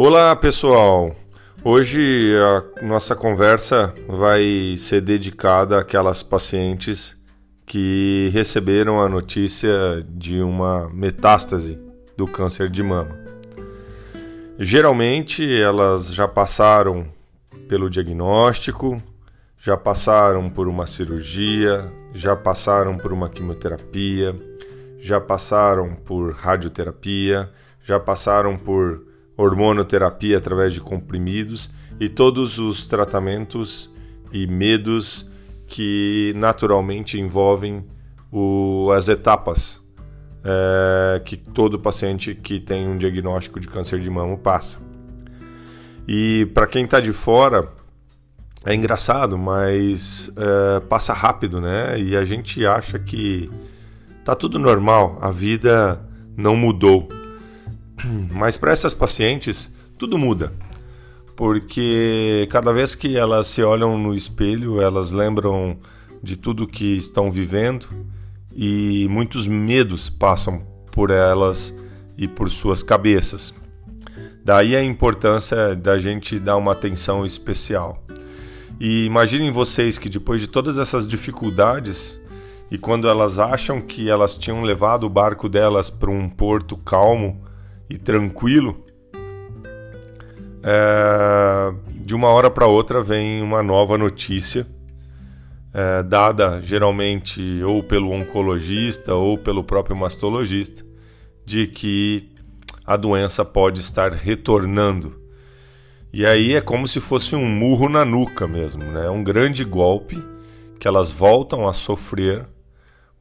Olá pessoal! Hoje a nossa conversa vai ser dedicada àquelas pacientes que receberam a notícia de uma metástase do câncer de mama. Geralmente elas já passaram pelo diagnóstico, já passaram por uma cirurgia, já passaram por uma quimioterapia, já passaram por radioterapia, já passaram por hormonoterapia através de comprimidos e todos os tratamentos e medos que naturalmente envolvem o, as etapas é, que todo paciente que tem um diagnóstico de câncer de mama passa. E para quem está de fora, é engraçado, mas é, passa rápido, né? E a gente acha que tá tudo normal, a vida não mudou. Mas para essas pacientes, tudo muda. Porque cada vez que elas se olham no espelho, elas lembram de tudo que estão vivendo e muitos medos passam por elas e por suas cabeças. Daí a importância da gente dar uma atenção especial. E imaginem vocês que depois de todas essas dificuldades e quando elas acham que elas tinham levado o barco delas para um porto calmo e tranquilo, é, de uma hora para outra vem uma nova notícia, é, dada geralmente ou pelo oncologista ou pelo próprio mastologista, de que a doença pode estar retornando e aí é como se fosse um murro na nuca mesmo, né? Um grande golpe que elas voltam a sofrer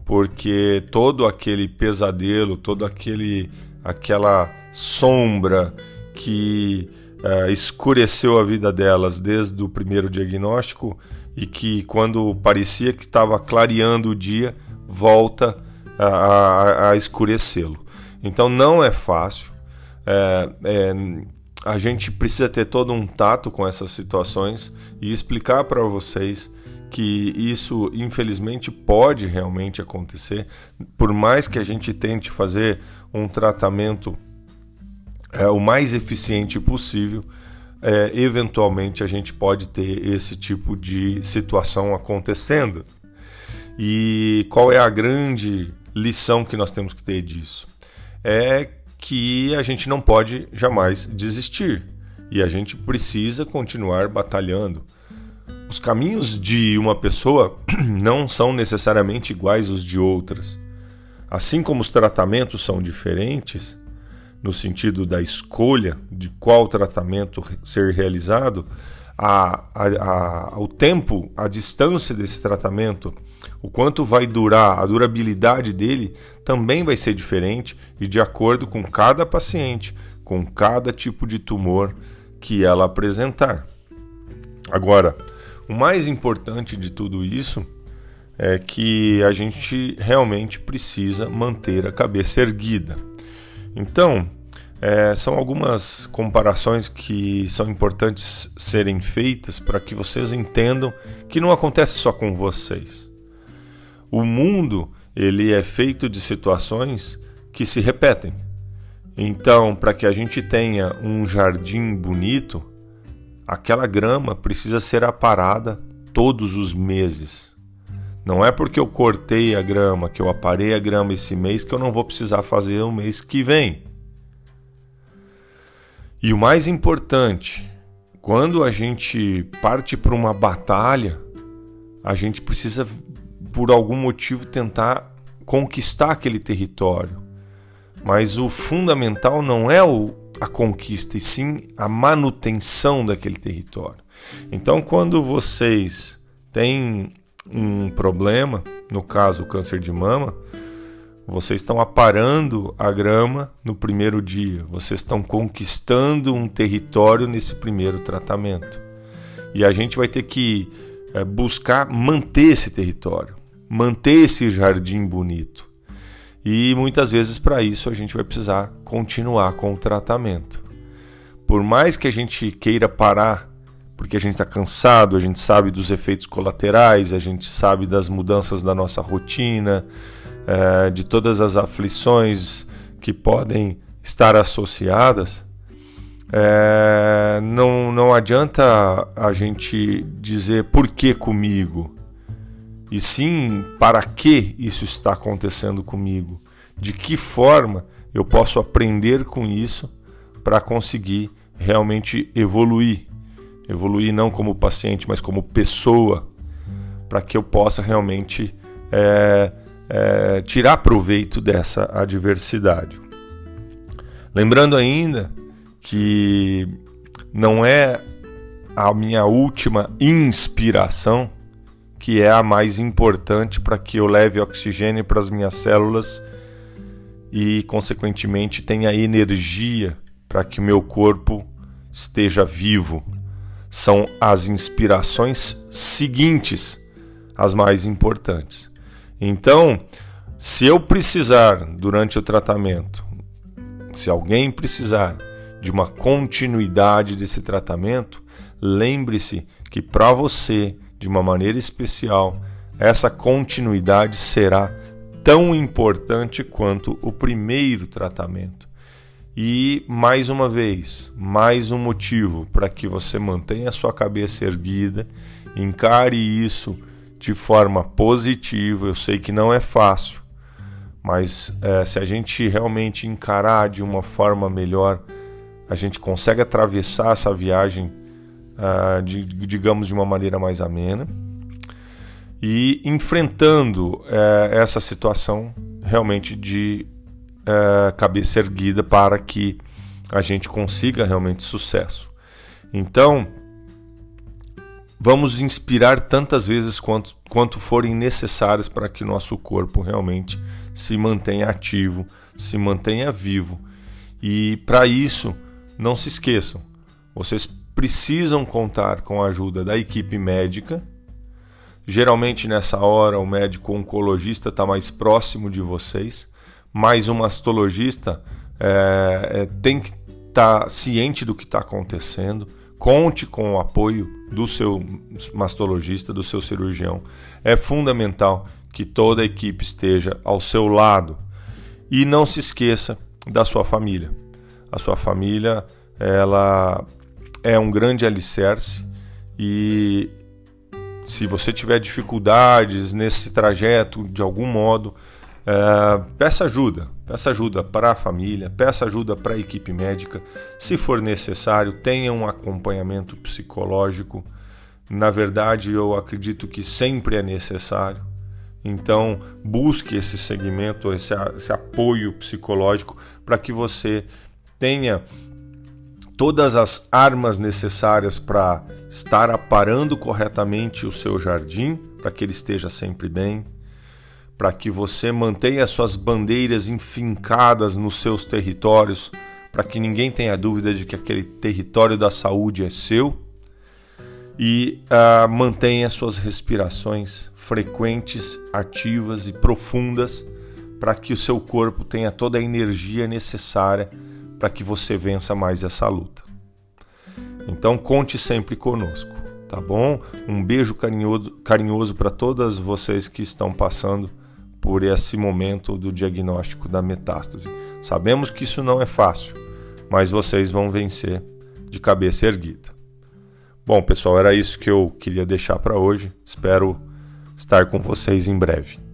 porque todo aquele pesadelo, todo aquele aquela sombra que uh, escureceu a vida delas desde o primeiro diagnóstico e que quando parecia que estava clareando o dia volta a, a, a escurecê-lo. Então não é fácil. É, é, a gente precisa ter todo um tato com essas situações e explicar para vocês que isso infelizmente pode realmente acontecer, por mais que a gente tente fazer um tratamento é, o mais eficiente possível, é, eventualmente a gente pode ter esse tipo de situação acontecendo. E qual é a grande lição que nós temos que ter disso? É que a gente não pode jamais desistir e a gente precisa continuar batalhando. Os caminhos de uma pessoa não são necessariamente iguais aos de outras. Assim como os tratamentos são diferentes, no sentido da escolha de qual tratamento ser realizado, a, a, a, o tempo, a distância desse tratamento o quanto vai durar, a durabilidade dele também vai ser diferente e de acordo com cada paciente, com cada tipo de tumor que ela apresentar. Agora, o mais importante de tudo isso é que a gente realmente precisa manter a cabeça erguida. Então, é, são algumas comparações que são importantes serem feitas para que vocês entendam que não acontece só com vocês. O mundo ele é feito de situações que se repetem. Então, para que a gente tenha um jardim bonito, aquela grama precisa ser aparada todos os meses. Não é porque eu cortei a grama, que eu aparei a grama esse mês, que eu não vou precisar fazer o mês que vem. E o mais importante, quando a gente parte para uma batalha, a gente precisa por algum motivo tentar conquistar aquele território. Mas o fundamental não é o, a conquista, e sim a manutenção daquele território. Então, quando vocês têm um problema, no caso o câncer de mama, vocês estão aparando a grama no primeiro dia, vocês estão conquistando um território nesse primeiro tratamento. E a gente vai ter que é, buscar manter esse território manter esse jardim bonito. E muitas vezes para isso a gente vai precisar continuar com o tratamento. Por mais que a gente queira parar, porque a gente está cansado, a gente sabe dos efeitos colaterais, a gente sabe das mudanças da nossa rotina, é, de todas as aflições que podem estar associadas, É, não, não adianta a gente dizer por que comigo, e sim para que isso está acontecendo comigo, de que forma eu posso aprender com isso para conseguir realmente evoluir. Evoluir não como paciente, mas como pessoa, para que eu possa realmente é, é, tirar proveito dessa adversidade. Lembrando ainda que não é a minha última inspiração que é a mais importante para que eu leve oxigênio para as minhas células e, consequentemente, tenha energia para que o meu corpo esteja vivo. São as inspirações seguintes as mais importantes. Então, se eu precisar durante o tratamento, se alguém precisar de uma continuidade desse tratamento, lembre-se que para você, de uma maneira especial, essa continuidade será tão importante quanto o primeiro tratamento. E mais uma vez, mais um motivo para que você mantenha a sua cabeça erguida, encare isso de forma positiva. Eu sei que não é fácil, mas é, se a gente realmente encarar de uma forma melhor, a gente consegue atravessar essa viagem, uh, de, digamos, de uma maneira mais amena. E enfrentando uh, essa situação realmente de uh, cabeça erguida para que a gente consiga realmente sucesso. Então, vamos inspirar tantas vezes quanto, quanto forem necessárias para que nosso corpo realmente se mantenha ativo, se mantenha vivo. E para isso, não se esqueçam, vocês precisam contar com a ajuda da equipe médica. Geralmente nessa hora o médico oncologista está mais próximo de vocês, mas o mastologista é, é, tem que estar tá ciente do que está acontecendo Conte com o apoio do seu mastologista, do seu cirurgião. É fundamental que toda a equipe esteja ao seu lado. E não se esqueça da sua família. A sua família, ela é um grande alicerce e se você tiver dificuldades nesse trajeto de algum modo, é, peça ajuda, peça ajuda para a família, peça ajuda para a equipe médica. Se for necessário, tenha um acompanhamento psicológico. Na verdade, eu acredito que sempre é necessário. Então, busque esse segmento, esse, esse apoio psicológico para que você tenha todas as armas necessárias para estar aparando corretamente o seu jardim, para que ele esteja sempre bem para que você mantenha suas bandeiras enfincadas nos seus territórios, para que ninguém tenha dúvida de que aquele território da saúde é seu e uh, mantenha suas respirações frequentes, ativas e profundas para que o seu corpo tenha toda a energia necessária para que você vença mais essa luta. Então conte sempre conosco, tá bom? Um beijo carinhoso, carinhoso para todas vocês que estão passando por esse momento do diagnóstico da metástase. Sabemos que isso não é fácil, mas vocês vão vencer de cabeça erguida. Bom, pessoal, era isso que eu queria deixar para hoje. Espero estar com vocês em breve.